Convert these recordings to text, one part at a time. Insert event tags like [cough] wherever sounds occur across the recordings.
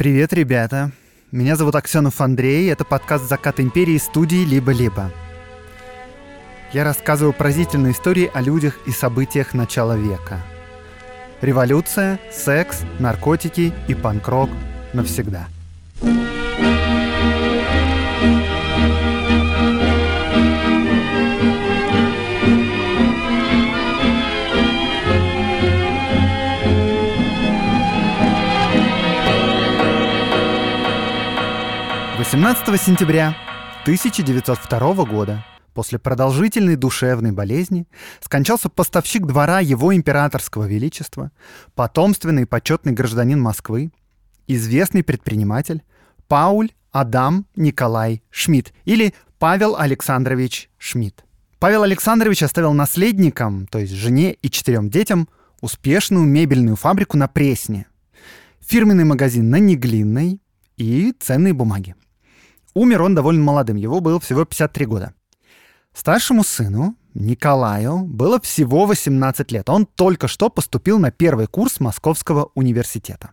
Привет, ребята. Меня зовут Аксенов Андрей. Это подкаст «Закат империи» студии «Либо-либо». Я рассказываю поразительные истории о людях и событиях начала века. Революция, секс, наркотики и панк-рок навсегда. thank 18 сентября 1902 года после продолжительной душевной болезни скончался поставщик двора его императорского величества, потомственный и почетный гражданин Москвы, известный предприниматель Пауль Адам Николай Шмидт или Павел Александрович Шмидт. Павел Александрович оставил наследникам, то есть жене и четырем детям, успешную мебельную фабрику на Пресне, фирменный магазин на Неглинной и ценные бумаги. Умер он довольно молодым, его было всего 53 года. Старшему сыну, Николаю, было всего 18 лет. Он только что поступил на первый курс Московского университета.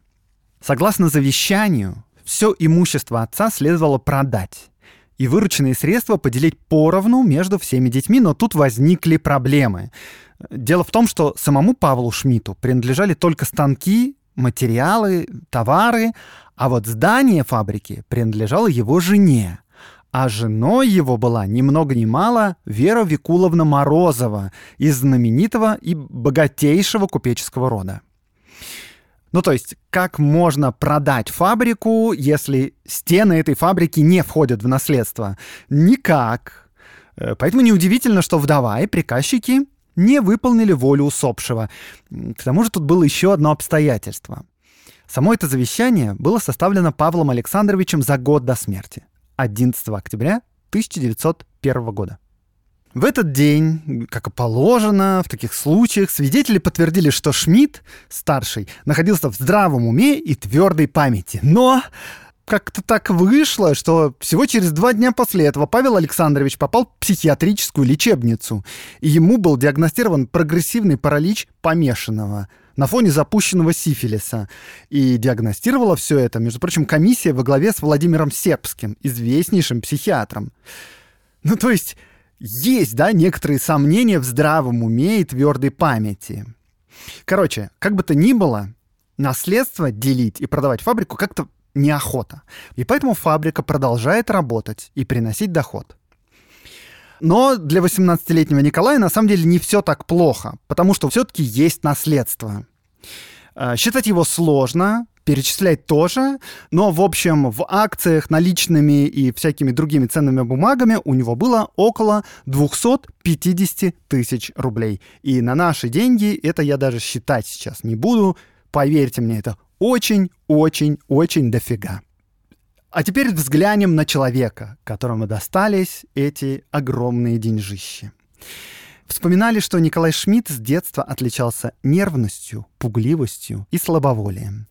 Согласно завещанию, все имущество отца следовало продать и вырученные средства поделить поровну между всеми детьми, но тут возникли проблемы. Дело в том, что самому Павлу Шмидту принадлежали только станки, материалы, товары, а вот здание фабрики принадлежало его жене. А женой его была ни много ни мало Вера Викуловна Морозова из знаменитого и богатейшего купеческого рода. Ну, то есть, как можно продать фабрику, если стены этой фабрики не входят в наследство? Никак. Э, поэтому неудивительно, что вдова и приказчики не выполнили волю усопшего. К тому же тут было еще одно обстоятельство — Само это завещание было составлено Павлом Александровичем за год до смерти, 11 октября 1901 года. В этот день, как и положено, в таких случаях свидетели подтвердили, что Шмидт, старший, находился в здравом уме и твердой памяти. Но как-то так вышло, что всего через два дня после этого Павел Александрович попал в психиатрическую лечебницу, и ему был диагностирован прогрессивный паралич помешанного – на фоне запущенного сифилиса. И диагностировала все это, между прочим, комиссия во главе с Владимиром Сербским, известнейшим психиатром. Ну, то есть есть, да, некоторые сомнения в здравом уме и твердой памяти. Короче, как бы то ни было, наследство делить и продавать фабрику как-то неохота. И поэтому фабрика продолжает работать и приносить доход. Но для 18-летнего Николая на самом деле не все так плохо, потому что все-таки есть наследство. А, считать его сложно, перечислять тоже, но, в общем, в акциях наличными и всякими другими ценными бумагами у него было около 250 тысяч рублей. И на наши деньги это я даже считать сейчас не буду. Поверьте мне, это очень-очень-очень дофига. А теперь взглянем на человека, которому достались эти огромные деньжищи. Вспоминали, что Николай Шмидт с детства отличался нервностью, пугливостью и слабоволием.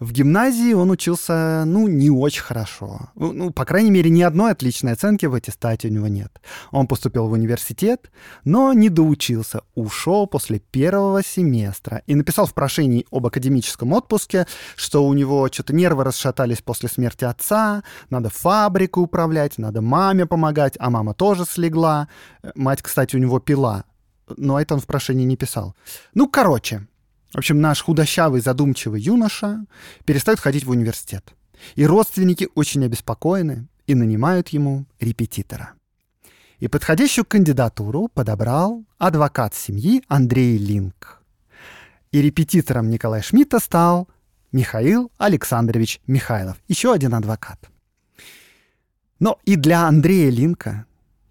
В гимназии он учился, ну, не очень хорошо. Ну, ну, по крайней мере, ни одной отличной оценки в аттестате у него нет. Он поступил в университет, но не доучился, ушел после первого семестра и написал в прошении об академическом отпуске, что у него что-то нервы расшатались после смерти отца, надо фабрику управлять, надо маме помогать, а мама тоже слегла. Мать, кстати, у него пила, но это он в прошении не писал. Ну, короче, в общем, наш худощавый, задумчивый юноша перестает ходить в университет. И родственники очень обеспокоены и нанимают ему репетитора. И подходящую кандидатуру подобрал адвокат семьи Андрей Линк. И репетитором Николая Шмидта стал Михаил Александрович Михайлов, еще один адвокат. Но и для Андрея Линка,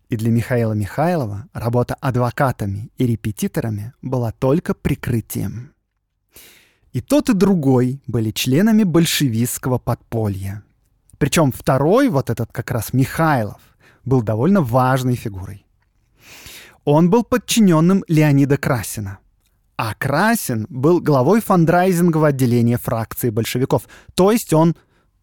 и для Михаила Михайлова работа адвокатами и репетиторами была только прикрытием. И тот, и другой были членами большевистского подполья. Причем второй, вот этот как раз Михайлов, был довольно важной фигурой. Он был подчиненным Леонида Красина. А Красин был главой фандрайзингового отделения фракции большевиков. То есть он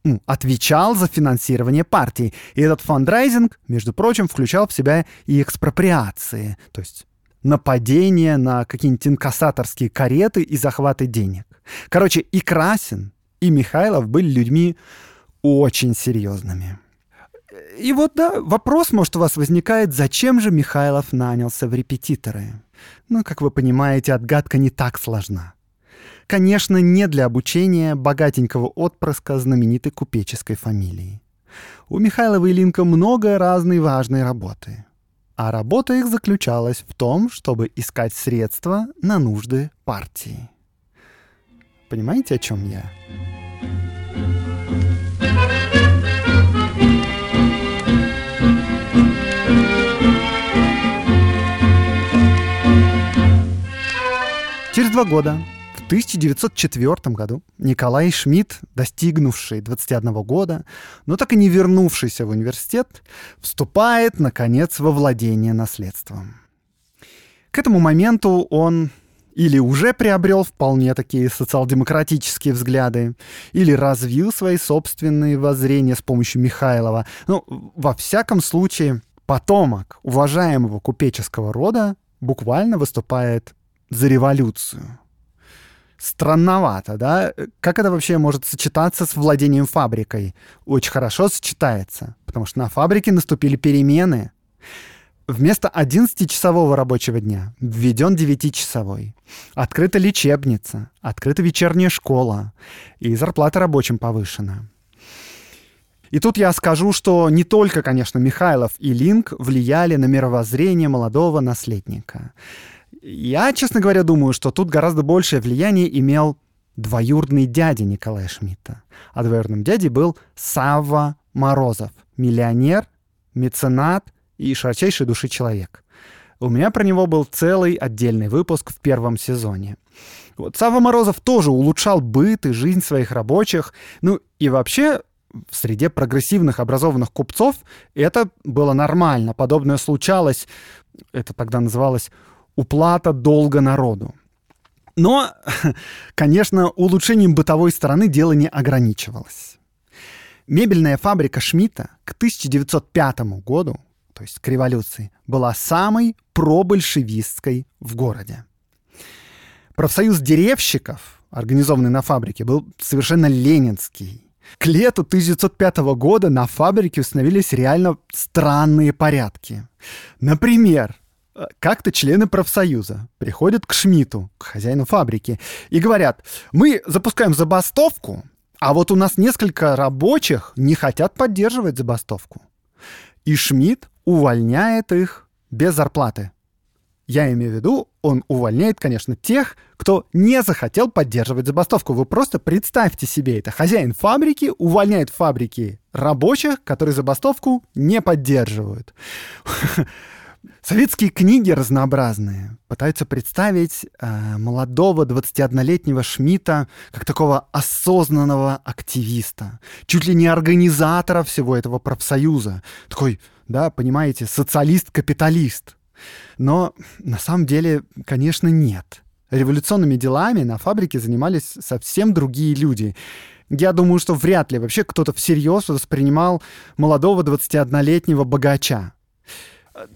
ну, отвечал за финансирование партии. И этот фандрайзинг, между прочим, включал в себя и экспроприации. То есть нападения на какие-нибудь инкассаторские кареты и захваты денег. Короче, и Красин, и Михайлов были людьми очень серьезными. И вот, да, вопрос, может, у вас возникает, зачем же Михайлов нанялся в репетиторы? Ну, как вы понимаете, отгадка не так сложна. Конечно, не для обучения богатенького отпрыска знаменитой купеческой фамилии. У Михайлова и Линка много разной важной работы. А работа их заключалась в том, чтобы искать средства на нужды партии. Понимаете, о чем я? Через два года, в 1904 году, Николай Шмидт, достигнувший 21 года, но так и не вернувшийся в университет, вступает, наконец, во владение наследством. К этому моменту он или уже приобрел вполне такие социал-демократические взгляды, или развил свои собственные воззрения с помощью Михайлова. Ну, во всяком случае, потомок уважаемого купеческого рода буквально выступает за революцию. Странновато, да? Как это вообще может сочетаться с владением фабрикой? Очень хорошо сочетается, потому что на фабрике наступили перемены. Вместо 11-часового рабочего дня введен 9-часовой. Открыта лечебница, открыта вечерняя школа, и зарплата рабочим повышена. И тут я скажу, что не только, конечно, Михайлов и Линк влияли на мировоззрение молодого наследника. Я, честно говоря, думаю, что тут гораздо большее влияние имел двоюродный дядя Николая Шмидта. А двоюродным дядей был Савва Морозов, миллионер, меценат и широчайшей души человек. У меня про него был целый отдельный выпуск в первом сезоне. Вот Сава Морозов тоже улучшал быт и жизнь своих рабочих. Ну и вообще в среде прогрессивных образованных купцов это было нормально. Подобное случалось, это тогда называлось уплата долга народу. Но, [laughs] конечно, улучшением бытовой стороны дело не ограничивалось. Мебельная фабрика Шмидта к 1905 году, то есть к революции, была самой пробольшевистской в городе. Профсоюз деревщиков, организованный на фабрике, был совершенно ленинский. К лету 1905 года на фабрике установились реально странные порядки. Например, как-то члены профсоюза приходят к Шмиту, к хозяину фабрики, и говорят, мы запускаем забастовку, а вот у нас несколько рабочих не хотят поддерживать забастовку. И Шмидт увольняет их без зарплаты. Я имею в виду, он увольняет, конечно, тех, кто не захотел поддерживать забастовку. Вы просто представьте себе это. Хозяин фабрики увольняет фабрики рабочих, которые забастовку не поддерживают. [laughs] Советские книги разнообразные пытаются представить э, молодого 21-летнего Шмидта как такого осознанного активиста, чуть ли не организатора всего этого профсоюза. Такой, да, понимаете, социалист-капиталист. Но на самом деле, конечно, нет. Революционными делами на фабрике занимались совсем другие люди. Я думаю, что вряд ли вообще кто-то всерьез воспринимал молодого 21-летнего богача.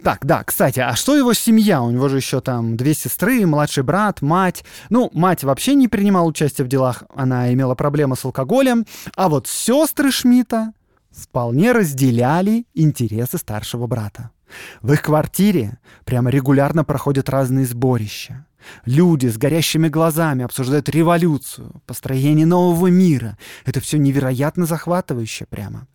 Так, да, кстати, а что его семья? У него же еще там две сестры, младший брат, мать. Ну, мать вообще не принимала участия в делах, она имела проблемы с алкоголем. А вот сестры Шмидта вполне разделяли интересы старшего брата. В их квартире прямо регулярно проходят разные сборища. Люди с горящими глазами обсуждают революцию, построение нового мира. Это все невероятно захватывающе прямо.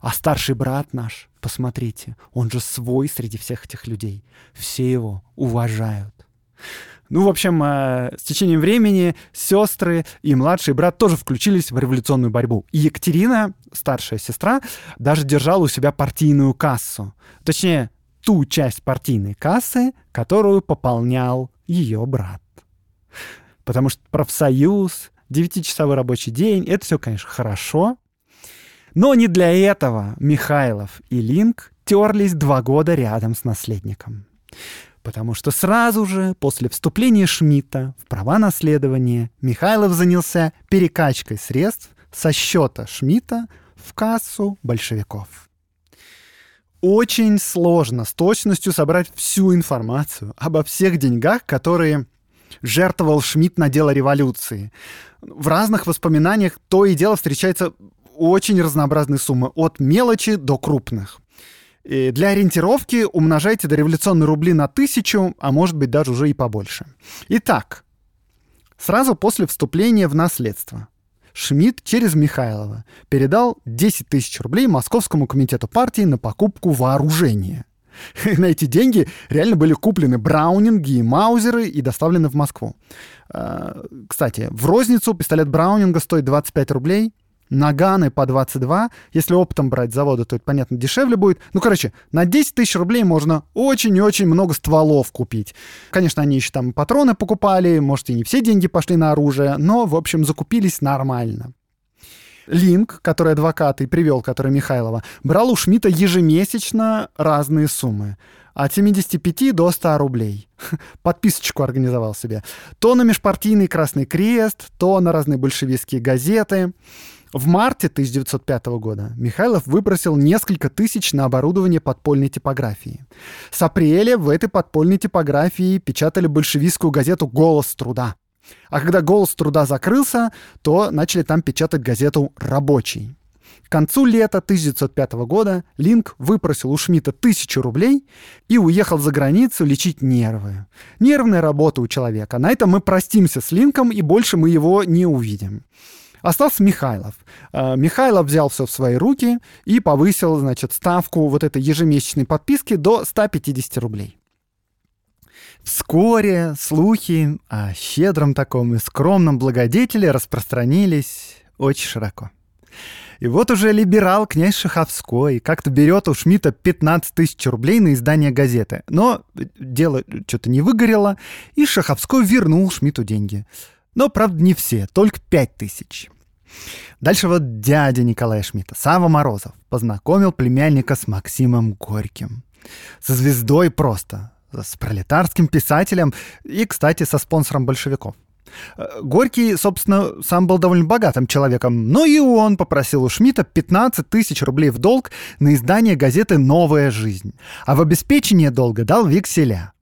А старший брат наш, посмотрите, он же свой среди всех этих людей. Все его уважают. Ну, в общем, э, с течением времени сестры и младший брат тоже включились в революционную борьбу. И Екатерина, старшая сестра, даже держала у себя партийную кассу. Точнее, ту часть партийной кассы, которую пополнял ее брат. Потому что профсоюз, девятичасовой рабочий день, это все, конечно, хорошо. Но не для этого Михайлов и Линк терлись два года рядом с наследником. Потому что сразу же после вступления Шмидта в права наследования Михайлов занялся перекачкой средств со счета Шмидта в кассу большевиков очень сложно с точностью собрать всю информацию обо всех деньгах, которые жертвовал Шмидт на дело революции. В разных воспоминаниях то и дело встречается очень разнообразные суммы, от мелочи до крупных. И для ориентировки умножайте дореволюционные рубли на тысячу, а может быть даже уже и побольше. Итак, сразу после вступления в наследство Шмидт через Михайлова передал 10 тысяч рублей Московскому комитету партии на покупку вооружения. [laughs] На эти деньги реально были куплены браунинги и маузеры и доставлены в Москву. А, кстати, в розницу пистолет Браунинга стоит 25 рублей, Наганы по 22. Если оптом брать завода, то это, понятно, дешевле будет. Ну, короче, на 10 тысяч рублей можно очень и очень много стволов купить. Конечно, они еще там патроны покупали, может, и не все деньги пошли на оружие, но, в общем, закупились нормально. Линк, который адвокат и привел, который Михайлова, брал у Шмидта ежемесячно разные суммы. От 75 до 100 рублей. [laughs] Подписочку организовал себе. То на межпартийный Красный Крест, то на разные большевистские газеты. В марте 1905 года Михайлов выбросил несколько тысяч на оборудование подпольной типографии. С апреля в этой подпольной типографии печатали большевистскую газету «Голос труда». А когда «Голос труда» закрылся, то начали там печатать газету «Рабочий». К концу лета 1905 года Линк выпросил у Шмидта тысячу рублей и уехал за границу лечить нервы. Нервная работа у человека. На этом мы простимся с Линком и больше мы его не увидим. Остался Михайлов. А, Михайлов взял все в свои руки и повысил, значит, ставку вот этой ежемесячной подписки до 150 рублей. Вскоре слухи о щедром таком и скромном благодетеле распространились очень широко. И вот уже либерал князь Шаховской как-то берет у Шмидта 15 тысяч рублей на издание газеты. Но дело что-то не выгорело, и Шаховской вернул Шмидту деньги. Но, правда, не все, только 5 тысяч. Дальше вот дядя Николая Шмидта, Сава Морозов, познакомил племянника с Максимом Горьким. Со звездой просто, с пролетарским писателем и, кстати, со спонсором большевиков. Э, Горький, собственно, сам был довольно богатым человеком, но и он попросил у Шмидта 15 тысяч рублей в долг на издание газеты «Новая жизнь», а в обеспечение долга дал векселя.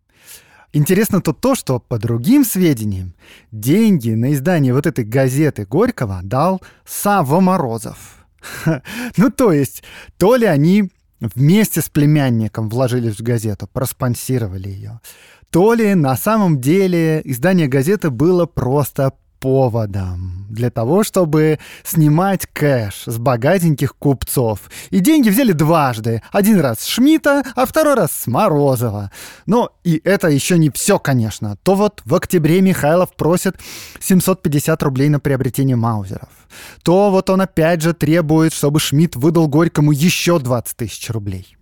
Интересно тут то, что, по другим сведениям, деньги на издание вот этой газеты Горького дал Савва Морозов. Ну, то есть, то ли они вместе с племянником вложились в газету, проспонсировали ее, то ли на самом деле издание газеты было просто поводом для того, чтобы снимать кэш с богатеньких купцов. И деньги взяли дважды. Один раз с Шмидта, а второй раз с Морозова. Но и это еще не все, конечно. То вот в октябре Михайлов просит 750 рублей на приобретение маузеров. То вот он опять же требует, чтобы Шмидт выдал Горькому еще 20 тысяч рублей.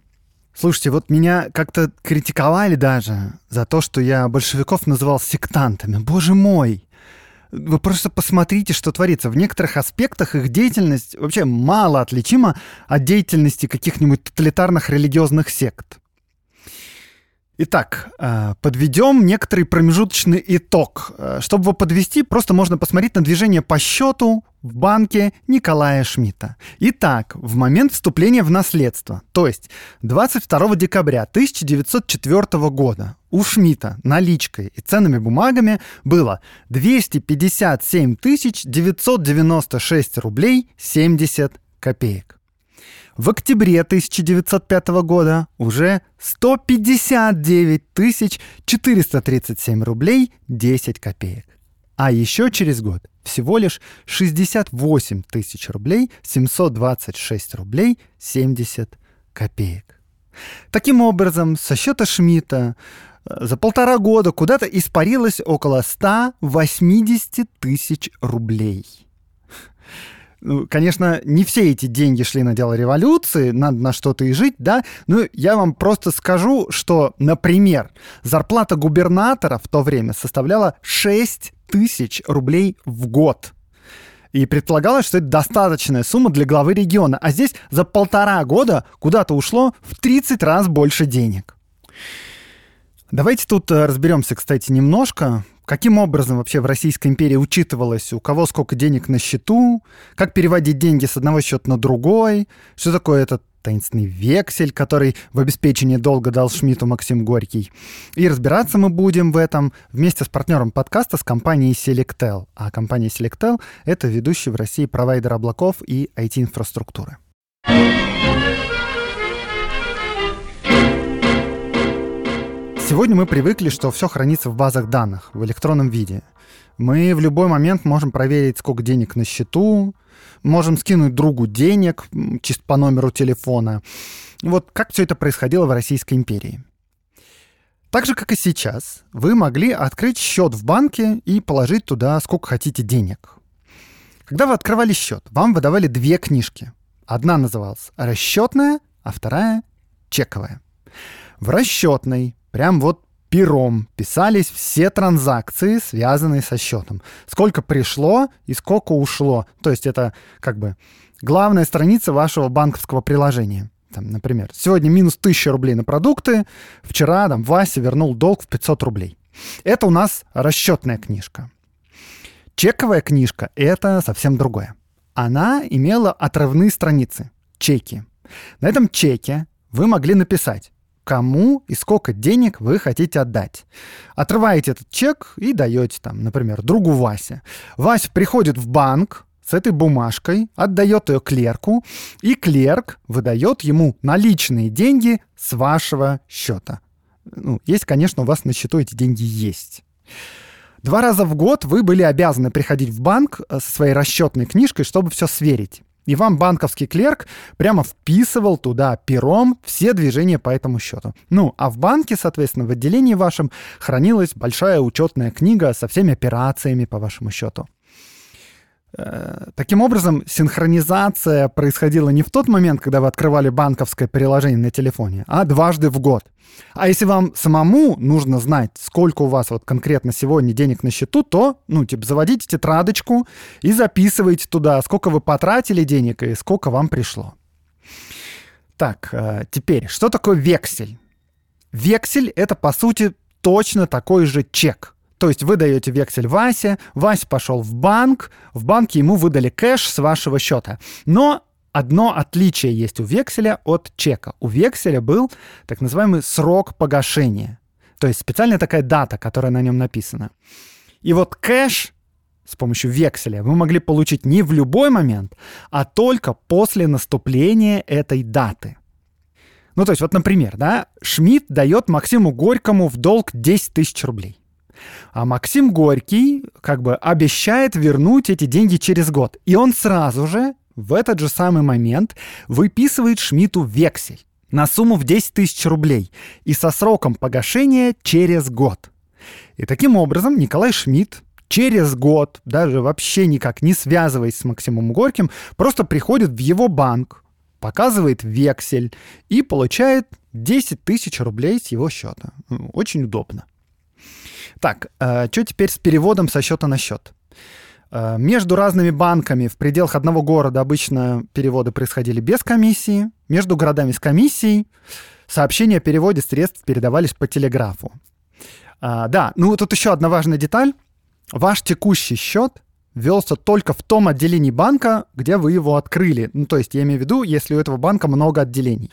Слушайте, вот меня как-то критиковали даже за то, что я большевиков называл сектантами. Боже мой! Вы просто посмотрите, что творится. В некоторых аспектах их деятельность вообще мало отличима от деятельности каких-нибудь тоталитарных религиозных сект. Итак, э, подведем некоторый промежуточный итог. Э, чтобы его подвести, просто можно посмотреть на движение по счету в банке Николая Шмидта. Итак, в момент вступления в наследство, то есть 22 декабря 1904 года, у Шмидта наличкой и ценными бумагами было 257 996 рублей 70 копеек. В октябре 1905 года уже 159 437 рублей 10 копеек. А еще через год всего лишь 68 тысяч рублей 726 рублей 70 копеек. Таким образом, со счета Шмидта э, за полтора года куда-то испарилось около 180 тысяч рублей. Ну, конечно, не все эти деньги шли на дело революции, надо на что-то и жить, да, но я вам просто скажу, что, например, зарплата губернатора в то время составляла 6 тысяч рублей в год. И предполагалось, что это достаточная сумма для главы региона. А здесь за полтора года куда-то ушло в 30 раз больше денег. Давайте тут э, разберемся, кстати, немножко, каким образом вообще в Российской империи учитывалось, у кого сколько денег на счету, как переводить деньги с одного счета на другой, что такое этот таинственный вексель, который в обеспечении долга дал Шмидту Максим Горький. И разбираться мы будем в этом вместе с партнером подкаста с компанией Selectel. А компания Selectel — это ведущий в России провайдер облаков и IT-инфраструктуры. Сегодня мы привыкли, что все хранится в базах данных, в электронном виде. Мы в любой момент можем проверить, сколько денег на счету, можем скинуть другу денег чисто по номеру телефона. Вот как все это происходило в Российской империи. Так же, как и сейчас, вы могли открыть счет в банке и положить туда сколько хотите денег. Когда вы открывали счет, вам выдавали две книжки. Одна называлась расчетная, а вторая чековая. В расчетной прям вот пером писались все транзакции, связанные со счетом. Сколько пришло и сколько ушло. То есть это как бы главная страница вашего банковского приложения. Там, например, сегодня минус 1000 рублей на продукты, вчера там, Вася вернул долг в 500 рублей. Это у нас расчетная книжка. Чековая книжка — это совсем другое. Она имела отрывные страницы, чеки. На этом чеке вы могли написать кому и сколько денег вы хотите отдать. Отрываете этот чек и даете там, например, другу Васе. Вася приходит в банк, с этой бумажкой, отдает ее клерку, и клерк выдает ему наличные деньги с вашего счета. Ну, есть, конечно, у вас на счету эти деньги есть. Два раза в год вы были обязаны приходить в банк э, со своей расчетной книжкой, чтобы все сверить. И вам банковский клерк прямо вписывал туда пером все движения по этому счету. Ну, а в банке, соответственно, в отделении вашем хранилась большая учетная книга со всеми операциями по вашему счету. Э, таким образом, синхронизация происходила не в тот момент, когда вы открывали банковское приложение на телефоне, а дважды в год. А если вам самому нужно знать, сколько у вас вот конкретно сегодня денег на счету, то, ну, типа, заводите тетрадочку и записывайте туда, сколько вы потратили денег и сколько вам пришло. Так, э, теперь, что такое вексель? Вексель — это, по сути, точно такой же чек — то есть вы даете вексель Васе, Вася пошел в банк, в банке ему выдали кэш с вашего счета. Но одно отличие есть у векселя от чека. У векселя был так называемый срок погашения. То есть специальная такая дата, которая на нем написана. И вот кэш с помощью векселя вы могли получить не в любой момент, а только после наступления этой даты. Ну, то есть, вот, например, да, Шмидт дает Максиму Горькому в долг 10 тысяч рублей. А Максим Горький как бы обещает вернуть эти деньги через год. И он сразу же в этот же самый момент выписывает Шмидту вексель на сумму в 10 тысяч рублей и со сроком погашения через год. И таким образом Николай Шмидт через год, даже вообще никак не связываясь с Максимом Горьким, просто приходит в его банк, показывает вексель и получает 10 тысяч рублей с его счета. Очень удобно. Так, э, что теперь с переводом со счета на счет? Э, между разными банками в пределах одного города обычно переводы происходили без комиссии. Между городами с комиссией сообщения о переводе средств передавались по телеграфу. А, да, ну тут еще одна важная деталь. Ваш текущий счет велся только в том отделении банка, где вы его открыли. Ну, то есть я имею в виду, если у этого банка много отделений.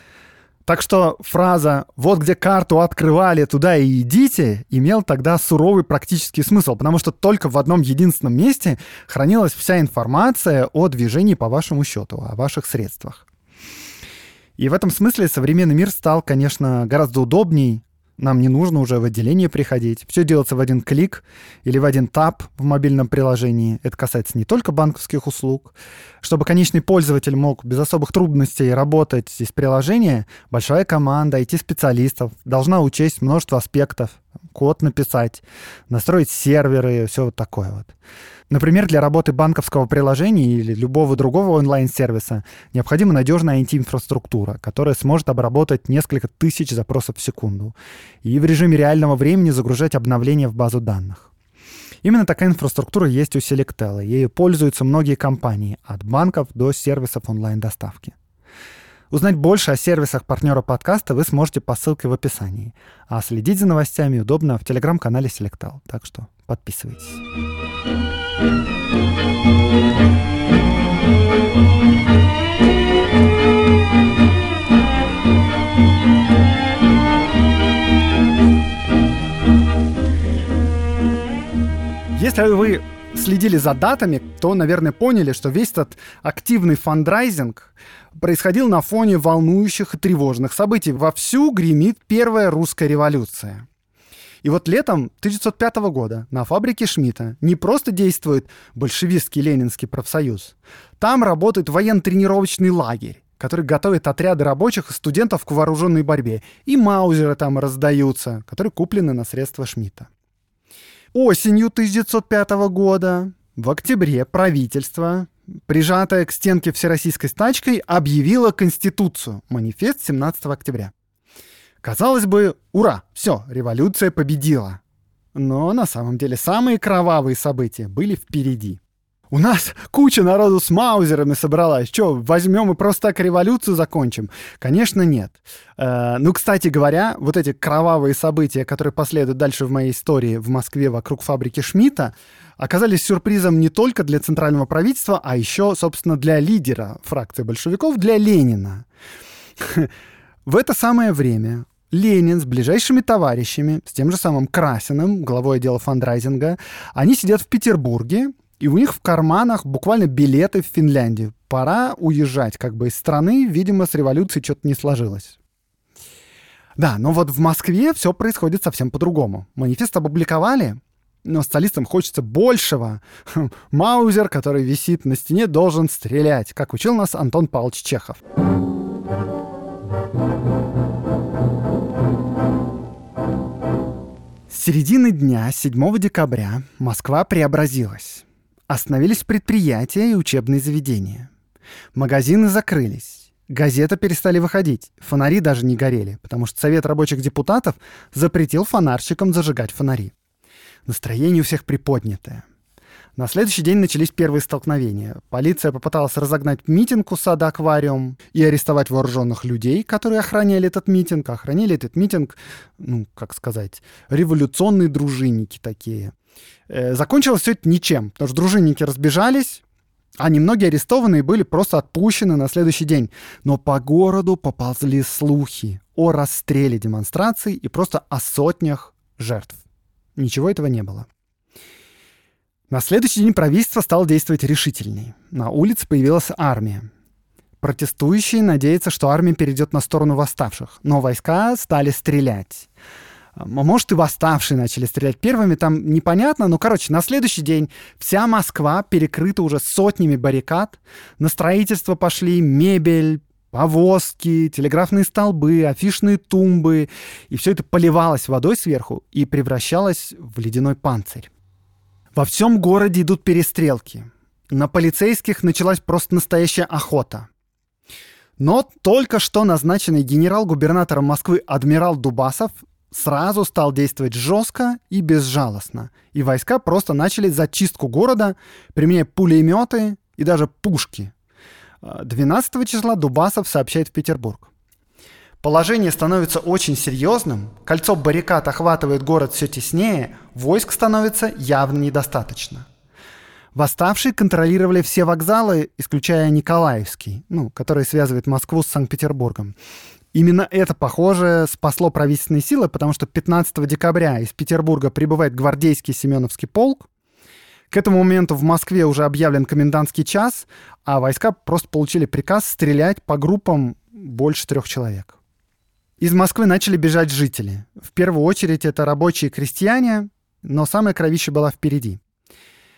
Так что фраза «вот где карту открывали, туда и идите» имел тогда суровый практический смысл, потому что только в одном единственном месте хранилась вся информация о движении по вашему счету, о ваших средствах. И в этом смысле современный мир стал, конечно, гораздо удобней, нам не нужно уже в отделение приходить. Все делается в один клик или в один тап в мобильном приложении. Это касается не только банковских услуг. Чтобы конечный пользователь мог без особых трудностей работать из приложения, большая команда IT-специалистов должна учесть множество аспектов. Код написать, настроить серверы, все вот такое вот. Например, для работы банковского приложения или любого другого онлайн-сервиса необходима надежная IT-инфраструктура, которая сможет обработать несколько тысяч запросов в секунду и в режиме реального времени загружать обновления в базу данных. Именно такая инфраструктура есть у Selectel, ею пользуются многие компании, от банков до сервисов онлайн-доставки. Узнать больше о сервисах партнера подкаста вы сможете по ссылке в описании. А следить за новостями удобно в телеграм-канале Selectal. Так что подписывайтесь. Если вы следили за датами, то, наверное, поняли, что весь этот активный фандрайзинг происходил на фоне волнующих и тревожных событий. Вовсю гремит первая русская революция. И вот летом 1905 года на фабрике Шмидта не просто действует большевистский ленинский профсоюз. Там работает военно-тренировочный лагерь который готовит отряды рабочих и студентов к вооруженной борьбе. И маузеры там раздаются, которые куплены на средства Шмидта. Осенью 1905 года, в октябре, правительство, прижатое к стенке всероссийской стачкой, объявило Конституцию, манифест 17 октября. Казалось бы, ура, все, революция победила. Но на самом деле самые кровавые события были впереди. У нас куча народу с маузерами собралась. Что, возьмем и просто так революцию закончим? Конечно, нет. Э, ну, кстати говоря, вот эти кровавые события, которые последуют дальше в моей истории в Москве вокруг фабрики Шмидта, оказались сюрпризом не только для центрального правительства, а еще, собственно, для лидера фракции большевиков, для Ленина. В это самое время Ленин с ближайшими товарищами, с тем же самым Красиным, главой отдела фандрайзинга, они сидят в Петербурге, и у них в карманах буквально билеты в Финляндию. Пора уезжать как бы из страны, видимо, с революцией что-то не сложилось. Да, но вот в Москве все происходит совсем по-другому. Манифест опубликовали, но социалистам хочется большего. Маузер, который висит на стене, должен стрелять, как учил нас Антон Павлович Чехов. С середины дня, 7 декабря, Москва преобразилась. Остановились предприятия и учебные заведения. Магазины закрылись. Газеты перестали выходить. Фонари даже не горели, потому что Совет рабочих депутатов запретил фонарщикам зажигать фонари. Настроение у всех приподнятое. На следующий день начались первые столкновения. Полиция попыталась разогнать митинг у сада «Аквариум» и арестовать вооруженных людей, которые охраняли этот митинг. Охраняли этот митинг, ну, как сказать, революционные дружинники такие. Э, закончилось все это ничем, потому что дружинники разбежались, а немногие арестованные были просто отпущены на следующий день. Но по городу поползли слухи о расстреле демонстраций и просто о сотнях жертв. Ничего этого не было. На следующий день правительство стало действовать решительнее. На улице появилась армия. Протестующие надеются, что армия перейдет на сторону восставших, но войска стали стрелять. Может, и восставшие начали стрелять первыми, там непонятно, но, короче, на следующий день вся Москва перекрыта уже сотнями баррикад, на строительство пошли мебель, повозки, телеграфные столбы, афишные тумбы, и все это поливалось водой сверху и превращалось в ледяной панцирь. Во всем городе идут перестрелки. На полицейских началась просто настоящая охота. Но только что назначенный генерал-губернатором Москвы адмирал Дубасов сразу стал действовать жестко и безжалостно. И войска просто начали зачистку города, применяя пулеметы и даже пушки. 12 числа Дубасов сообщает в Петербург. Положение становится очень серьезным, кольцо баррикад охватывает город все теснее, войск становится явно недостаточно. Восставшие контролировали все вокзалы, исключая Николаевский, ну, который связывает Москву с Санкт-Петербургом. Именно это, похоже, спасло правительственные силы, потому что 15 декабря из Петербурга прибывает гвардейский Семеновский полк. К этому моменту в Москве уже объявлен комендантский час, а войска просто получили приказ стрелять по группам больше трех человек. Из Москвы начали бежать жители. В первую очередь это рабочие и крестьяне, но самая кровища была впереди.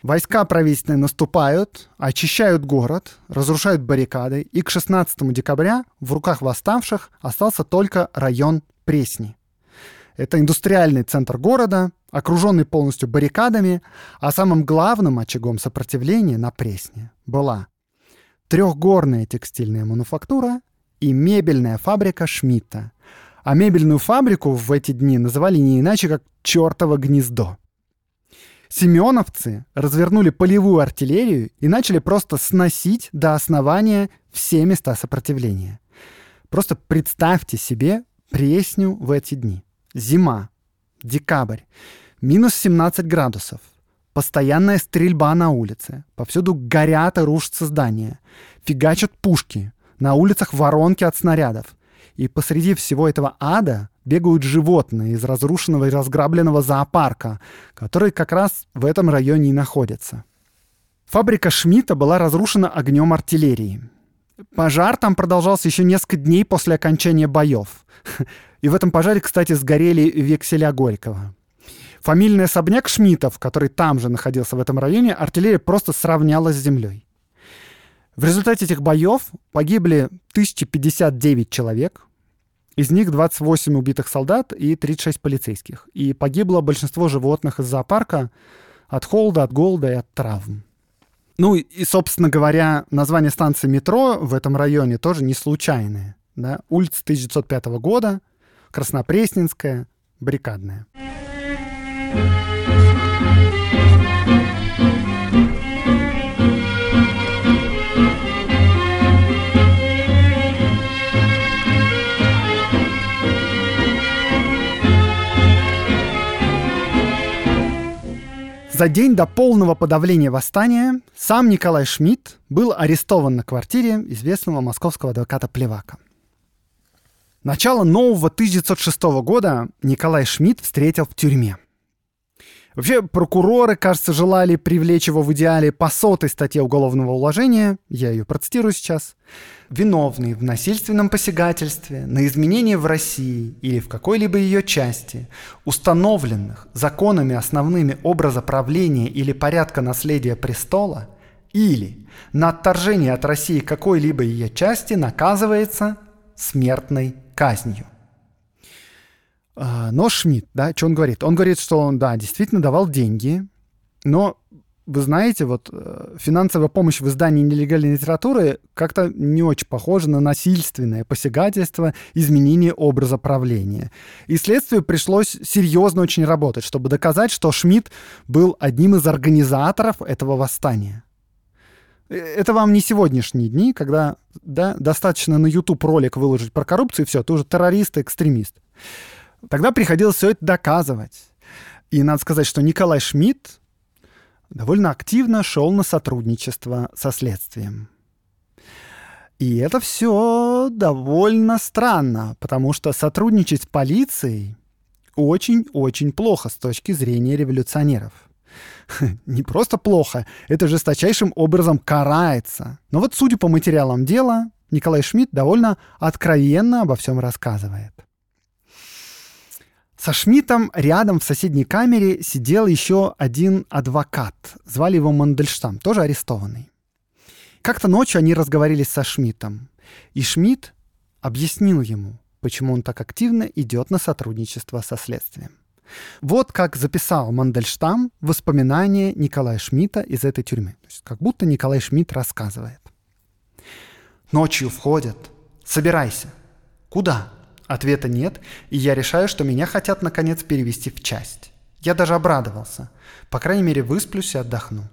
Войска правительственные наступают, очищают город, разрушают баррикады, и к 16 декабря в руках восставших остался только район Пресни. Это индустриальный центр города, окруженный полностью баррикадами, а самым главным очагом сопротивления на Пресне была трехгорная текстильная мануфактура и мебельная фабрика Шмидта. А мебельную фабрику в эти дни называли не иначе, как «чертово гнездо». Семеновцы развернули полевую артиллерию и начали просто сносить до основания все места сопротивления. Просто представьте себе Пресню в эти дни. Зима, декабрь, минус 17 градусов, постоянная стрельба на улице, повсюду горят и рушатся здания, фигачат пушки, на улицах воронки от снарядов. И посреди всего этого ада бегают животные из разрушенного и разграбленного зоопарка, который как раз в этом районе и находится. Фабрика Шмидта была разрушена огнем артиллерии. Пожар там продолжался еще несколько дней после окончания боев. И в этом пожаре, кстати, сгорели векселя Горького. Фамильный особняк Шмидтов, который там же находился в этом районе, артиллерия просто сравняла с землей. В результате этих боев погибли 1059 человек, из них 28 убитых солдат и 36 полицейских. И погибло большинство животных из зоопарка от холода, от голода и от травм. Ну и, собственно говоря, название станции метро в этом районе тоже не случайное. Да? Улица 1905 года, Краснопресненская, Баррикадная. За день до полного подавления восстания сам Николай Шмидт был арестован на квартире известного московского адвоката Плевака. Начало нового 1906 года Николай Шмидт встретил в тюрьме. Вообще, прокуроры, кажется, желали привлечь его в идеале по сотой статье уголовного уложения, я ее процитирую сейчас, виновный в насильственном посягательстве на изменение в России или в какой-либо ее части, установленных законами основными образа правления или порядка наследия престола, или на отторжение от России какой-либо ее части наказывается смертной казнью. А, но Шмидт, да, что он говорит? Он говорит, что он, да, действительно давал деньги, но вы знаете, вот э, финансовая помощь в издании нелегальной литературы как-то не очень похожа на насильственное посягательство, изменение образа правления. И следствию пришлось серьезно очень работать, чтобы доказать, что Шмидт был одним из организаторов этого восстания. Э, это вам не сегодняшние дни, когда да, достаточно на YouTube ролик выложить про коррупцию, и все, ты уже террорист и экстремист. Тогда приходилось все это доказывать. И надо сказать, что Николай Шмидт довольно активно шел на сотрудничество со следствием. И это все довольно странно, потому что сотрудничать с полицией очень-очень плохо с точки зрения революционеров. [laughs] Не просто плохо, это жесточайшим образом карается. Но вот судя по материалам дела, Николай Шмидт довольно откровенно обо всем рассказывает. Со Шмидтом рядом в соседней камере сидел еще один адвокат. Звали его Мандельштам, тоже арестованный. Как-то ночью они разговорились со Шмидтом. И Шмидт объяснил ему, почему он так активно идет на сотрудничество со следствием. Вот как записал Мандельштам воспоминания Николая Шмидта из этой тюрьмы. То есть как будто Николай Шмидт рассказывает. Ночью входят. Собирайся. Куда? Ответа нет, и я решаю, что меня хотят наконец перевести в часть. Я даже обрадовался. По крайней мере, высплюсь и отдохну.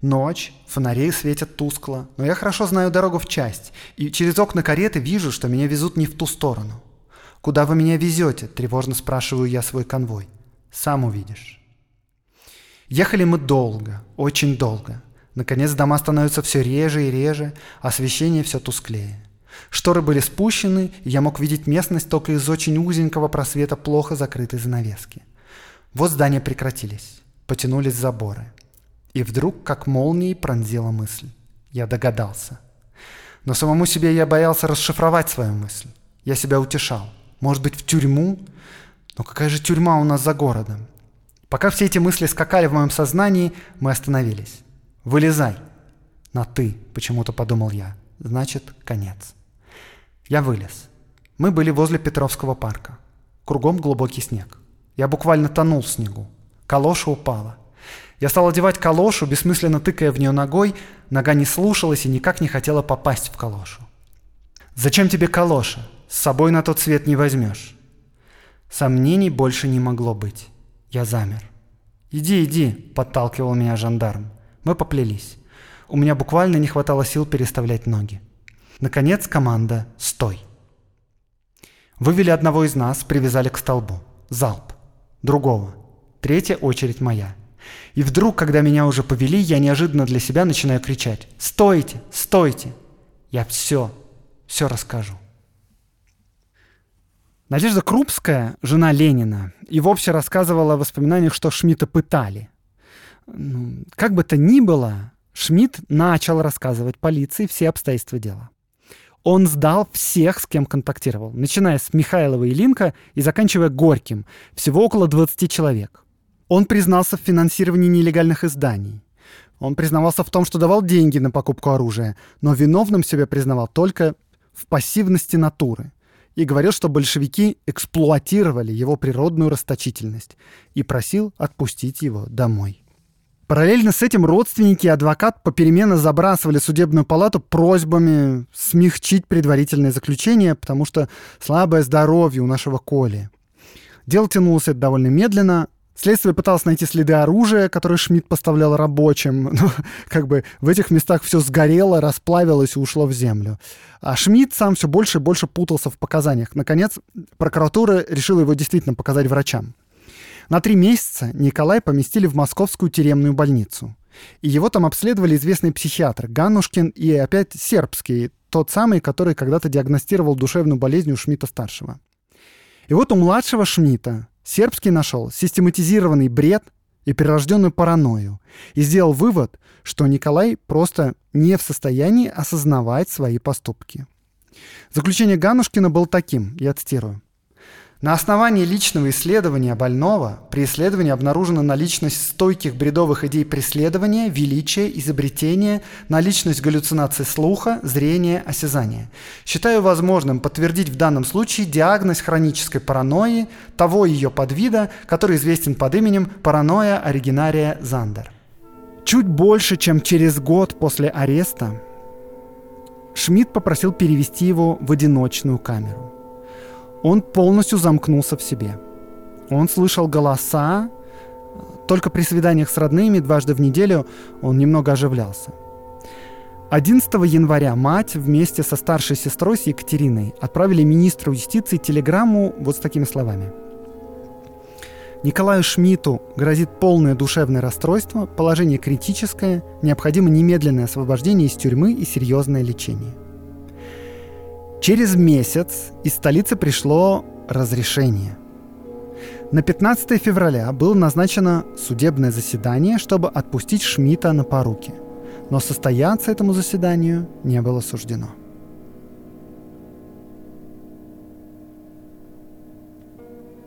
Ночь, фонари светят тускло, но я хорошо знаю дорогу в часть, и через окна кареты вижу, что меня везут не в ту сторону. «Куда вы меня везете?» – тревожно спрашиваю я свой конвой. «Сам увидишь». Ехали мы долго, очень долго. Наконец дома становятся все реже и реже, освещение все тусклее. Шторы были спущены, и я мог видеть местность только из очень узенького просвета плохо закрытой занавески. Вот здания прекратились, потянулись заборы. И вдруг, как молнией, пронзила мысль. Я догадался. Но самому себе я боялся расшифровать свою мысль. Я себя утешал. Может быть, в тюрьму? Но какая же тюрьма у нас за городом? Пока все эти мысли скакали в моем сознании, мы остановились. «Вылезай!» «На «ты», — почему-то подумал я. Значит, конец. Я вылез. Мы были возле Петровского парка. Кругом глубокий снег. Я буквально тонул в снегу. Калоша упала. Я стал одевать калошу, бессмысленно тыкая в нее ногой. Нога не слушалась и никак не хотела попасть в калошу. «Зачем тебе калоша? С собой на тот свет не возьмешь». Сомнений больше не могло быть. Я замер. «Иди, иди», — подталкивал меня жандарм. Мы поплелись. У меня буквально не хватало сил переставлять ноги. Наконец команда «Стой!». Вывели одного из нас, привязали к столбу. Залп. Другого. Третья очередь моя. И вдруг, когда меня уже повели, я неожиданно для себя начинаю кричать «Стойте! Стойте!» Я все, все расскажу. Надежда Крупская, жена Ленина, и вовсе рассказывала в воспоминаниях, что Шмидта пытали. Ну, как бы то ни было, Шмидт начал рассказывать полиции все обстоятельства дела. Он сдал всех, с кем контактировал, начиная с Михайлова и Линка и заканчивая Горьким, всего около 20 человек. Он признался в финансировании нелегальных изданий. Он признавался в том, что давал деньги на покупку оружия, но виновным себя признавал только в пассивности натуры и говорил, что большевики эксплуатировали его природную расточительность и просил отпустить его домой. Параллельно с этим родственники и адвокат попеременно забрасывали судебную палату просьбами смягчить предварительное заключение, потому что слабое здоровье у нашего Коли. Дело тянулось это довольно медленно. Следствие пыталось найти следы оружия, которое Шмидт поставлял рабочим. [laughs] Но как бы в этих местах все сгорело, расплавилось и ушло в землю. А Шмидт сам все больше и больше путался в показаниях. Наконец, прокуратура решила его действительно показать врачам. На три месяца Николай поместили в московскую тюремную больницу. И его там обследовали известный психиатр Ганушкин и опять сербский, тот самый, который когда-то диагностировал душевную болезнь у Шмидта-старшего. И вот у младшего Шмидта сербский нашел систематизированный бред и прирожденную паранойю и сделал вывод, что Николай просто не в состоянии осознавать свои поступки. Заключение Ганушкина было таким, я цитирую. На основании личного исследования больного при исследовании обнаружена наличность стойких бредовых идей преследования, величия, изобретения, наличность галлюцинаций слуха, зрения, осязания. Считаю возможным подтвердить в данном случае диагноз хронической паранойи, того ее подвида, который известен под именем паранойя оригинария Зандер. Чуть больше, чем через год после ареста, Шмидт попросил перевести его в одиночную камеру. Он полностью замкнулся в себе. Он слышал голоса, только при свиданиях с родными дважды в неделю он немного оживлялся. 11 января мать вместе со старшей сестрой с Екатериной отправили министру юстиции телеграмму вот с такими словами. Николаю Шмидту грозит полное душевное расстройство, положение критическое, необходимо немедленное освобождение из тюрьмы и серьезное лечение. Через месяц из столицы пришло разрешение. На 15 февраля было назначено судебное заседание, чтобы отпустить Шмидта на поруки. Но состояться этому заседанию не было суждено.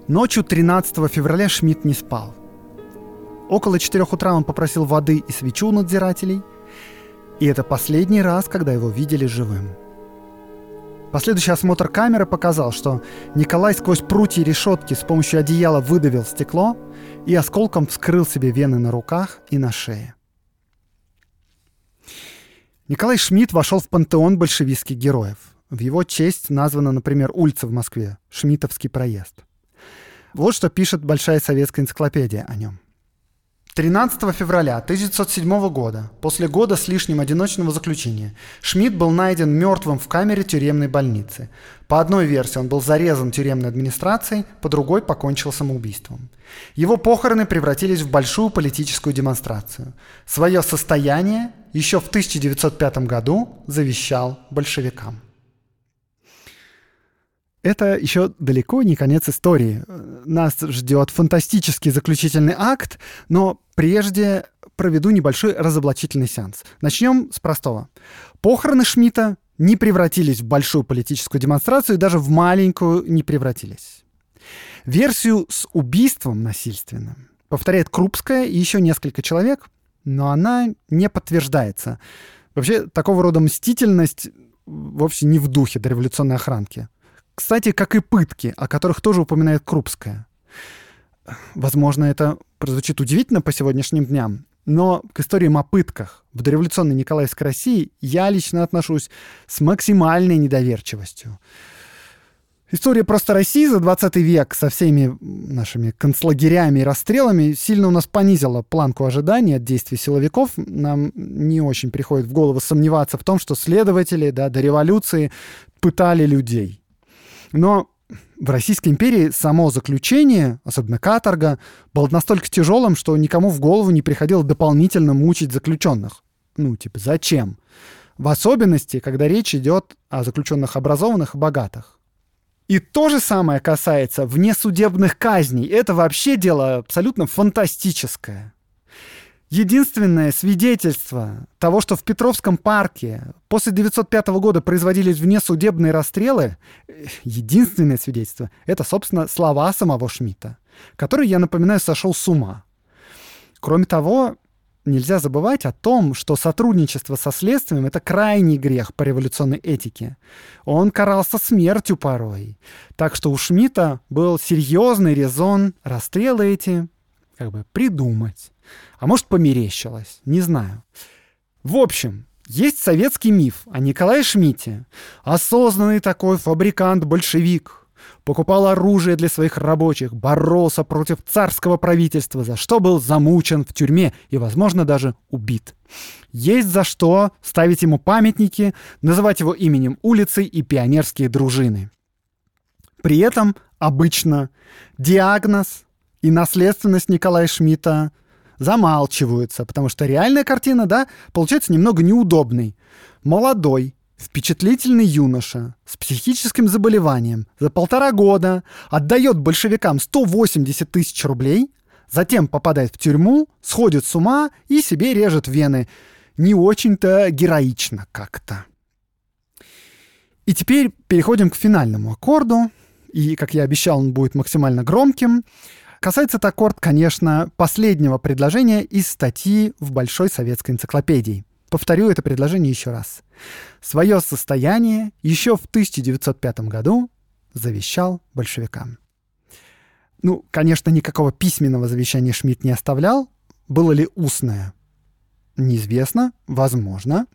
Ночью 13 февраля Шмидт не спал. Около 4 утра он попросил воды и свечу у надзирателей, и это последний раз, когда его видели живым – Последующий осмотр камеры показал, что Николай сквозь прутья решетки с помощью одеяла выдавил стекло и осколком вскрыл себе вены на руках и на шее. Николай Шмидт вошел в пантеон большевистских героев. В его честь названа, например, улица в Москве, Шмитовский проезд. Вот что пишет Большая советская энциклопедия о нем. 13 февраля 1907 года, после года с лишним одиночного заключения, Шмидт был найден мертвым в камере тюремной больницы. По одной версии он был зарезан тюремной администрацией, по другой покончил самоубийством. Его похороны превратились в большую политическую демонстрацию. Свое состояние еще в 1905 году завещал большевикам. Это еще далеко не конец истории. Нас ждет фантастический заключительный акт, но прежде проведу небольшой разоблачительный сеанс. Начнем с простого. Похороны Шмидта не превратились в большую политическую демонстрацию и даже в маленькую не превратились. Версию с убийством насильственным повторяет Крупская и еще несколько человек, но она не подтверждается. Вообще, такого рода мстительность вовсе не в духе дореволюционной охранки. Кстати, как и пытки, о которых тоже упоминает Крупская. Возможно, это прозвучит удивительно по сегодняшним дням, но к историям о пытках в дореволюционной Николаевской России я лично отношусь с максимальной недоверчивостью. История просто России за 20 век со всеми нашими концлагерями и расстрелами сильно у нас понизила планку ожидания от действий силовиков. Нам не очень приходит в голову сомневаться в том, что следователи да, до революции пытали людей. Но в Российской империи само заключение, особенно каторга, было настолько тяжелым, что никому в голову не приходило дополнительно мучить заключенных. Ну, типа, зачем? В особенности, когда речь идет о заключенных образованных и богатых. И то же самое касается внесудебных казней. Это вообще дело абсолютно фантастическое. Единственное свидетельство того, что в Петровском парке после 905 года производились внесудебные расстрелы, единственное свидетельство, это, собственно, слова самого Шмидта, который, я напоминаю, сошел с ума. Кроме того, нельзя забывать о том, что сотрудничество со следствием — это крайний грех по революционной этике. Он карался смертью порой. Так что у Шмидта был серьезный резон расстрелы эти как бы придумать. А может, померещилось, не знаю. В общем, есть советский миф о Николае Шмидте. Осознанный такой фабрикант-большевик. Покупал оружие для своих рабочих, боролся против царского правительства, за что был замучен в тюрьме и, возможно, даже убит. Есть за что ставить ему памятники, называть его именем улицы и пионерские дружины. При этом обычно диагноз и наследственность Николая Шмидта замалчиваются, потому что реальная картина, да, получается немного неудобной. Молодой, впечатлительный юноша с психическим заболеванием за полтора года отдает большевикам 180 тысяч рублей, затем попадает в тюрьму, сходит с ума и себе режет вены. Не очень-то героично как-то. И теперь переходим к финальному аккорду. И, как я обещал, он будет максимально громким. Касается этот аккорд, конечно, последнего предложения из статьи в Большой советской энциклопедии. Повторю это предложение еще раз. Свое состояние еще в 1905 году завещал большевикам. Ну, конечно, никакого письменного завещания Шмидт не оставлял. Было ли устное? Неизвестно, возможно.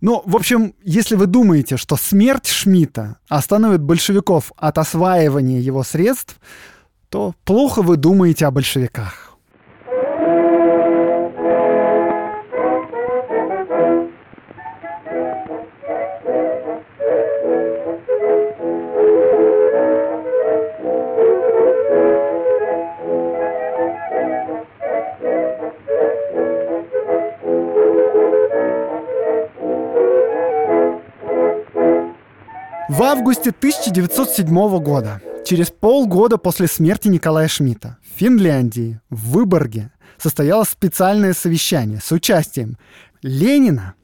Но, в общем, если вы думаете, что смерть Шмидта остановит большевиков от осваивания его средств, то плохо вы думаете о большевиках. В августе 1907 года Через полгода после смерти Николая Шмидта в Финляндии, в Выборге, состоялось специальное совещание с участием Ленина,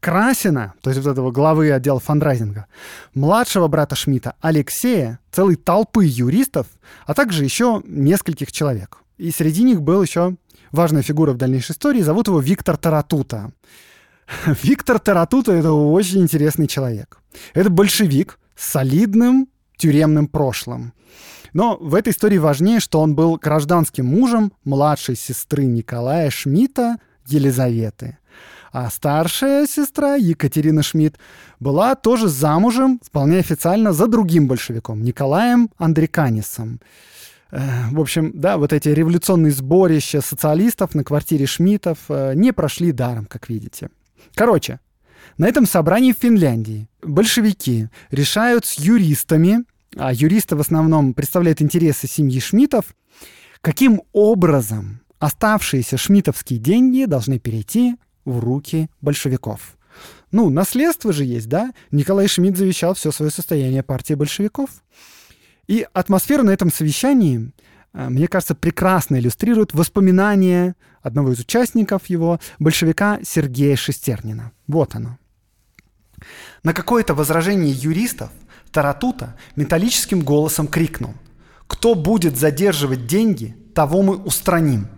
Красина, то есть вот этого главы отдела фандрайзинга, младшего брата Шмидта Алексея, целой толпы юристов, а также еще нескольких человек. И среди них был еще важная фигура в дальнейшей истории, зовут его Виктор Таратута. [laughs] Виктор Таратута — это очень интересный человек. Это большевик солидным тюремным прошлым. Но в этой истории важнее, что он был гражданским мужем младшей сестры Николая Шмидта Елизаветы. А старшая сестра Екатерина Шмидт была тоже замужем, вполне официально, за другим большевиком, Николаем Андреканисом. Э, в общем, да, вот эти революционные сборища социалистов на квартире Шмидтов э, не прошли даром, как видите. Короче, на этом собрании в Финляндии большевики решают с юристами юристы в основном представляют интересы семьи Шмитов, каким образом оставшиеся шмитовские деньги должны перейти в руки большевиков. Ну, наследство же есть, да? Николай Шмидт завещал все свое состояние партии большевиков. И атмосферу на этом совещании, а, мне кажется, прекрасно иллюстрирует воспоминания одного из участников его, большевика Сергея Шестернина. Вот оно. На какое-то возражение юристов Таратута металлическим голосом крикнул «Кто будет задерживать деньги, того мы устраним».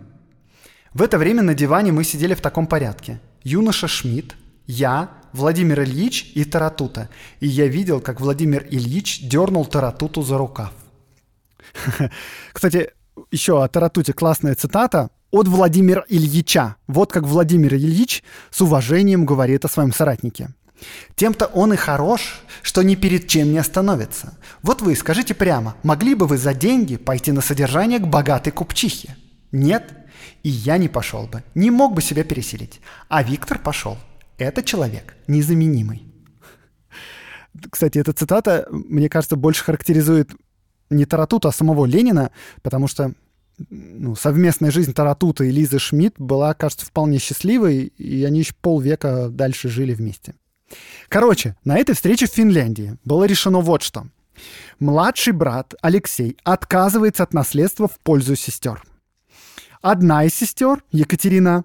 В это время на диване мы сидели в таком порядке. Юноша Шмидт, я, Владимир Ильич и Таратута. И я видел, как Владимир Ильич дернул Таратуту за рукав. [laughs] Кстати, еще о Таратуте классная цитата от Владимира Ильича. Вот как Владимир Ильич с уважением говорит о своем соратнике. Тем-то он и хорош, что ни перед чем не остановится. Вот вы скажите прямо, могли бы вы за деньги пойти на содержание к богатой купчихе? Нет, и я не пошел бы, не мог бы себя переселить. А Виктор пошел. Это человек незаменимый. Кстати, эта цитата, мне кажется, больше характеризует не Таратута, а самого Ленина, потому что ну, совместная жизнь Таратута и Лизы Шмидт была, кажется, вполне счастливой, и они еще полвека дальше жили вместе. Короче, на этой встрече в Финляндии было решено вот что. Младший брат Алексей отказывается от наследства в пользу сестер. Одна из сестер, Екатерина,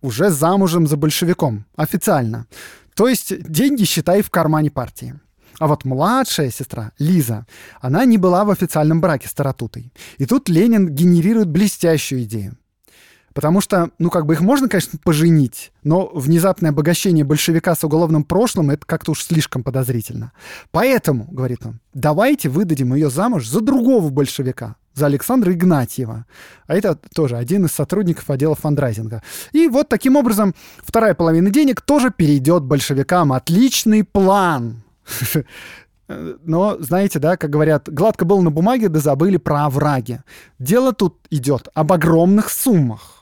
уже замужем за большевиком, официально. То есть деньги, считай, в кармане партии. А вот младшая сестра, Лиза, она не была в официальном браке с Таратутой. И тут Ленин генерирует блестящую идею. Потому что, ну, как бы их можно, конечно, поженить, но внезапное обогащение большевика с уголовным прошлым — это как-то уж слишком подозрительно. Поэтому, говорит он, давайте выдадим ее замуж за другого большевика, за Александра Игнатьева. А это тоже один из сотрудников отдела фандрайзинга. И вот таким образом вторая половина денег тоже перейдет большевикам. Отличный план. [laughs] Но, знаете, да, как говорят, гладко было на бумаге, да забыли про овраги. Дело тут идет об огромных суммах.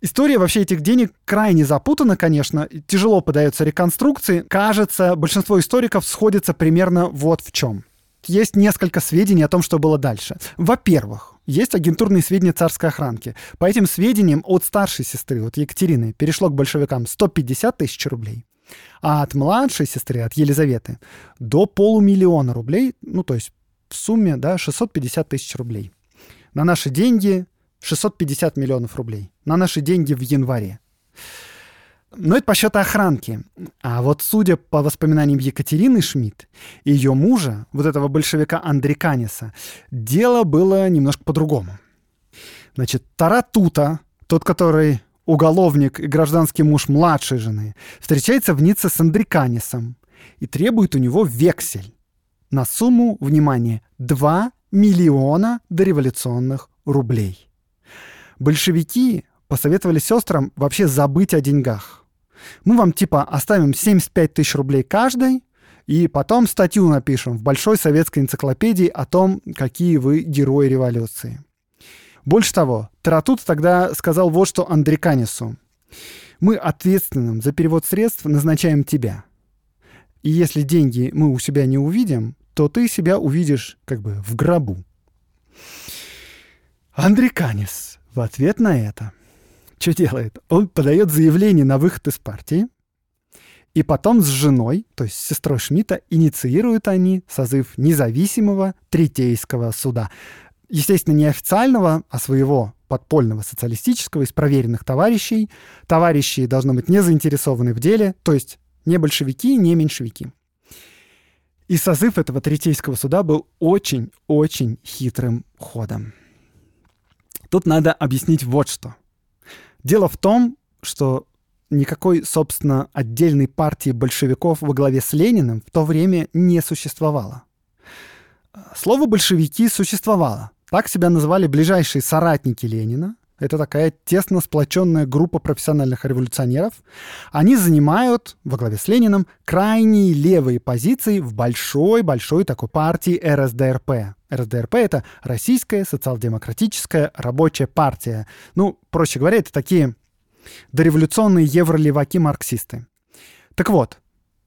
История вообще этих денег крайне запутана, конечно, тяжело подается реконструкции. Кажется, большинство историков сходится примерно вот в чем. Есть несколько сведений о том, что было дальше. Во-первых, есть агентурные сведения царской охранки. По этим сведениям от старшей сестры, от Екатерины, перешло к большевикам 150 тысяч рублей. А от младшей сестры, от Елизаветы, до полумиллиона рублей, ну то есть в сумме да, 650 тысяч рублей. На наши деньги 650 миллионов рублей. На наши деньги в январе. Но это по счету охранки. А вот судя по воспоминаниям Екатерины Шмидт и ее мужа, вот этого большевика Андриканиса, дело было немножко по-другому. Значит, Таратута, тот, который уголовник и гражданский муж младшей жены, встречается в Ницце с Андриканисом и требует у него вексель на сумму, внимание, 2 миллиона дореволюционных рублей большевики посоветовали сестрам вообще забыть о деньгах. Мы вам типа оставим 75 тысяч рублей каждой, и потом статью напишем в Большой советской энциклопедии о том, какие вы герои революции. Больше того, Таратут тогда сказал вот что Андриканису. Мы ответственным за перевод средств назначаем тебя. И если деньги мы у себя не увидим, то ты себя увидишь как бы в гробу. Андриканис в ответ на это, что делает? Он подает заявление на выход из партии, и потом с женой, то есть с сестрой Шмидта, инициируют они созыв независимого третейского суда. Естественно, не официального, а своего подпольного социалистического из проверенных товарищей. Товарищи должны быть не заинтересованы в деле, то есть не большевики, не меньшевики. И созыв этого третейского суда был очень-очень хитрым ходом. Тут надо объяснить вот что. Дело в том, что никакой, собственно, отдельной партии большевиков во главе с Лениным в то время не существовало. Слово «большевики» существовало. Так себя называли ближайшие соратники Ленина, это такая тесно сплоченная группа профессиональных революционеров. Они занимают, во главе с Лениным, крайние левые позиции в большой-большой такой партии РСДРП. РСДРП — это Российская социал-демократическая рабочая партия. Ну, проще говоря, это такие дореволюционные евролеваки-марксисты. Так вот,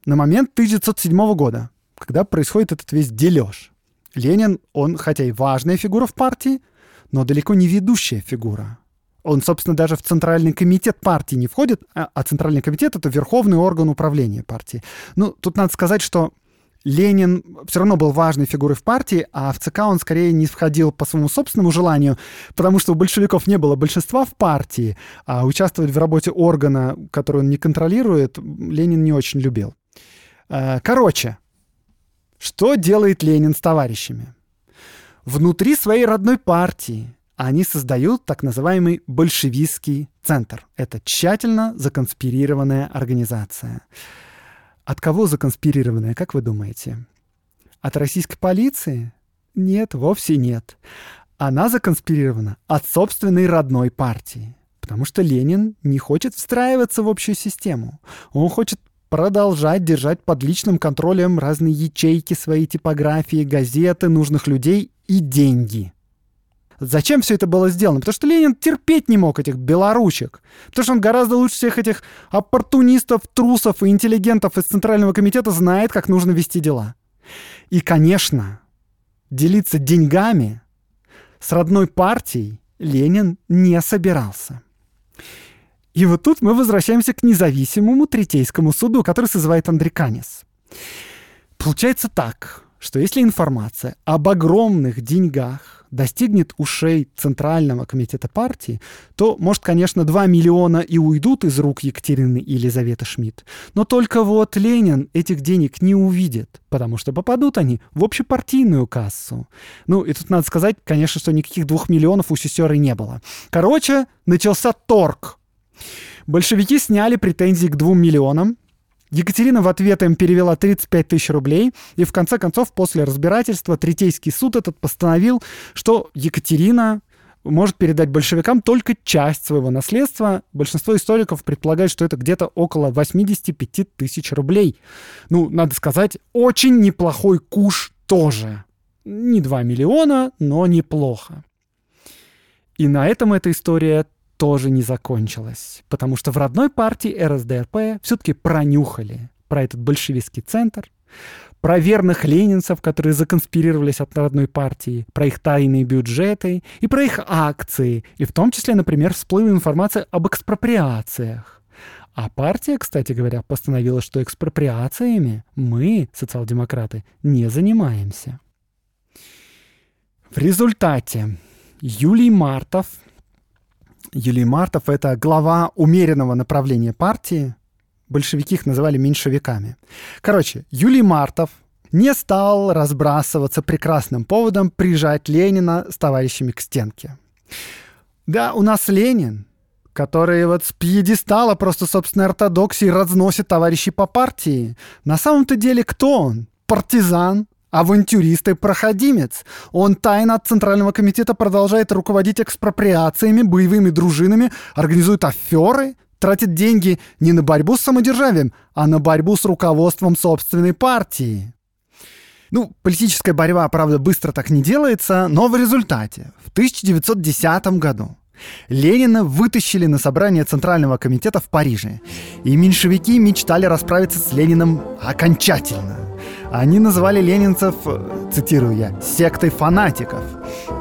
на момент 1907 года, когда происходит этот весь дележ, Ленин, он хотя и важная фигура в партии, но далеко не ведущая фигура. Он, собственно, даже в Центральный комитет партии не входит, а, а Центральный комитет — это верховный орган управления партии. Ну, тут надо сказать, что Ленин все равно был важной фигурой в партии, а в ЦК он скорее не входил по своему собственному желанию, потому что у большевиков не было большинства в партии, а участвовать в работе органа, который он не контролирует, Ленин не очень любил. Э, короче, что делает Ленин с товарищами? Внутри своей родной партии они создают так называемый большевистский центр. Это тщательно законспирированная организация. От кого законспирированная, как вы думаете? От российской полиции? Нет, вовсе нет. Она законспирирована от собственной родной партии. Потому что Ленин не хочет встраиваться в общую систему. Он хочет продолжать держать под личным контролем разные ячейки, свои типографии, газеты, нужных людей и деньги. Зачем все это было сделано? Потому что Ленин терпеть не мог этих белоручек. Потому что он гораздо лучше всех этих оппортунистов, трусов и интеллигентов из Центрального комитета знает, как нужно вести дела. И, конечно, делиться деньгами с родной партией Ленин не собирался. И вот тут мы возвращаемся к независимому третейскому суду, который созывает Андриканис. Получается так. что если информация об огромных деньгах достигнет ушей Центрального комитета партии, то, может, конечно, 2 миллиона и уйдут из рук Екатерины и Елизаветы Шмидт. Но только вот Ленин этих денег не увидит, потому что попадут они в общепартийную кассу. Ну, и тут надо сказать, конечно, что никаких двух миллионов у сестеры не было. Короче, начался торг. Большевики сняли претензии к двум миллионам, Екатерина в ответ им перевела 35 тысяч рублей, и в конце концов, после разбирательства, Третейский суд этот постановил, что Екатерина может передать большевикам только часть своего наследства. Большинство историков предполагают, что это где-то около 85 тысяч рублей. Ну, надо сказать, очень неплохой куш тоже. Не 2 миллиона, но неплохо. И на этом эта история тоже не закончилось, потому что в родной партии РСДРП все-таки пронюхали про этот большевистский центр, про верных ленинцев, которые законспирировались от родной партии, про их тайные бюджеты и про их акции. И в том числе, например, всплыла информация об экспроприациях. А партия, кстати говоря, постановила, что экспроприациями мы, социал-демократы, не занимаемся. В результате Юлий Мартов Юлий Мартов — это глава умеренного направления партии. Большевики их называли меньшевиками. Короче, Юлий Мартов не стал разбрасываться прекрасным поводом прижать Ленина с товарищами к стенке. Да, у нас Ленин, который вот с пьедестала просто собственной ортодоксии разносит товарищей по партии. На самом-то деле кто он? Партизан, авантюрист и проходимец. Он тайно от Центрального комитета продолжает руководить экспроприациями, боевыми дружинами, организует аферы, тратит деньги не на борьбу с самодержавием, а на борьбу с руководством собственной партии. Ну, политическая борьба, правда, быстро так не делается, но в результате в 1910 году Ленина вытащили на собрание Центрального комитета в Париже. И меньшевики мечтали расправиться с Лениным окончательно. Они называли ленинцев, цитирую я, сектой фанатиков.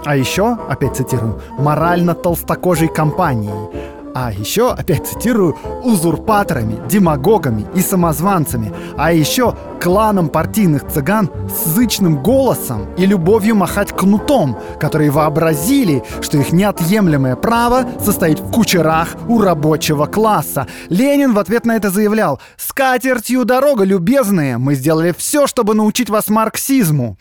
А еще, опять цитирую, морально толстокожей компанией. А еще, опять цитирую, узурпаторами, демагогами и самозванцами, а еще кланом партийных цыган с зычным голосом и любовью махать кнутом, которые вообразили, что их неотъемлемое право состоит в кучерах у рабочего класса. Ленин в ответ на это заявлял «С катертью дорога, любезные! Мы сделали все, чтобы научить вас марксизму!»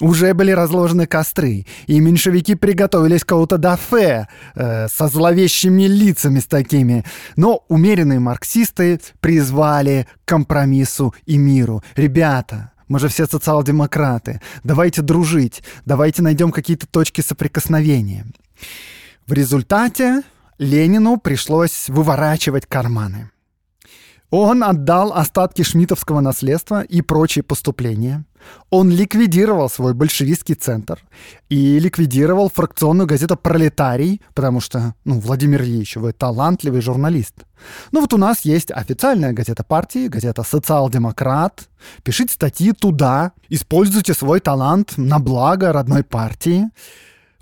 Уже были разложены костры, и меньшевики приготовились к аутодафе э, со зловещими лицами с такими. Но умеренные марксисты призвали к компромиссу и миру. Ребята, мы же все социал-демократы. Давайте дружить, давайте найдем какие-то точки соприкосновения. В результате Ленину пришлось выворачивать карманы. Он отдал остатки шмитовского наследства и прочие поступления. Он ликвидировал свой большевистский центр и ликвидировал фракционную газету «Пролетарий», потому что, ну, Владимир Ильич, вы талантливый журналист. Ну вот у нас есть официальная газета партии, газета «Социал-демократ». Пишите статьи туда, используйте свой талант на благо родной партии.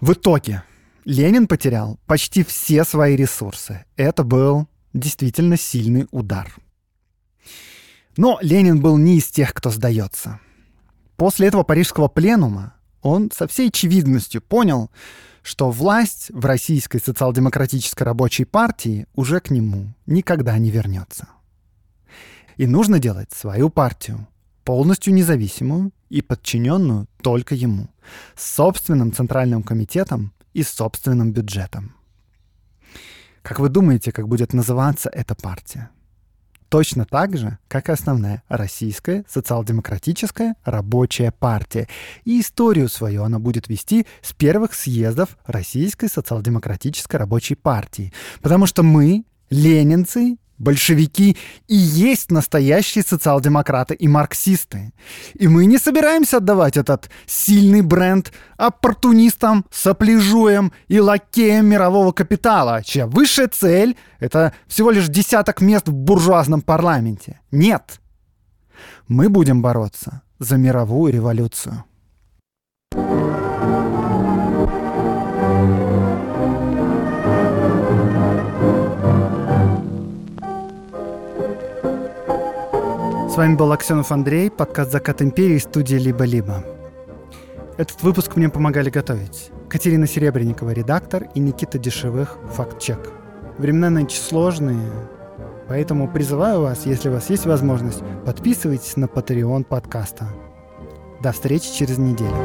В итоге Ленин потерял почти все свои ресурсы. Это был действительно сильный удар. Но Ленин был не из тех, кто сдается. После этого парижского пленума он со всей очевидностью понял, что власть в Российской социал-демократической рабочей партии уже к нему никогда не вернется. И нужно делать свою партию, полностью независимую и подчиненную только ему, с собственным центральным комитетом и собственным бюджетом. Как вы думаете, как будет называться эта партия? Точно так же, как и основная российская социал-демократическая рабочая партия. И историю свою она будет вести с первых съездов Российской социал-демократической рабочей партии. Потому что мы, ленинцы Большевики и есть настоящие социал-демократы и марксисты. И мы не собираемся отдавать этот сильный бренд оппортунистам, сопляжуям и лакеям мирового капитала, чья высшая цель — это всего лишь десяток мест в буржуазном парламенте. Нет. Мы будем бороться за мировую революцию. С вами был Аксенов Андрей, подкаст «Закат империи» студии «Либо-либо». Этот выпуск мне помогали готовить Катерина Серебренникова, редактор, и Никита Дешевых, факт-чек. Времена нынче сложные, поэтому призываю вас, если у вас есть возможность, подписывайтесь на Patreon подкаста. До встречи через неделю.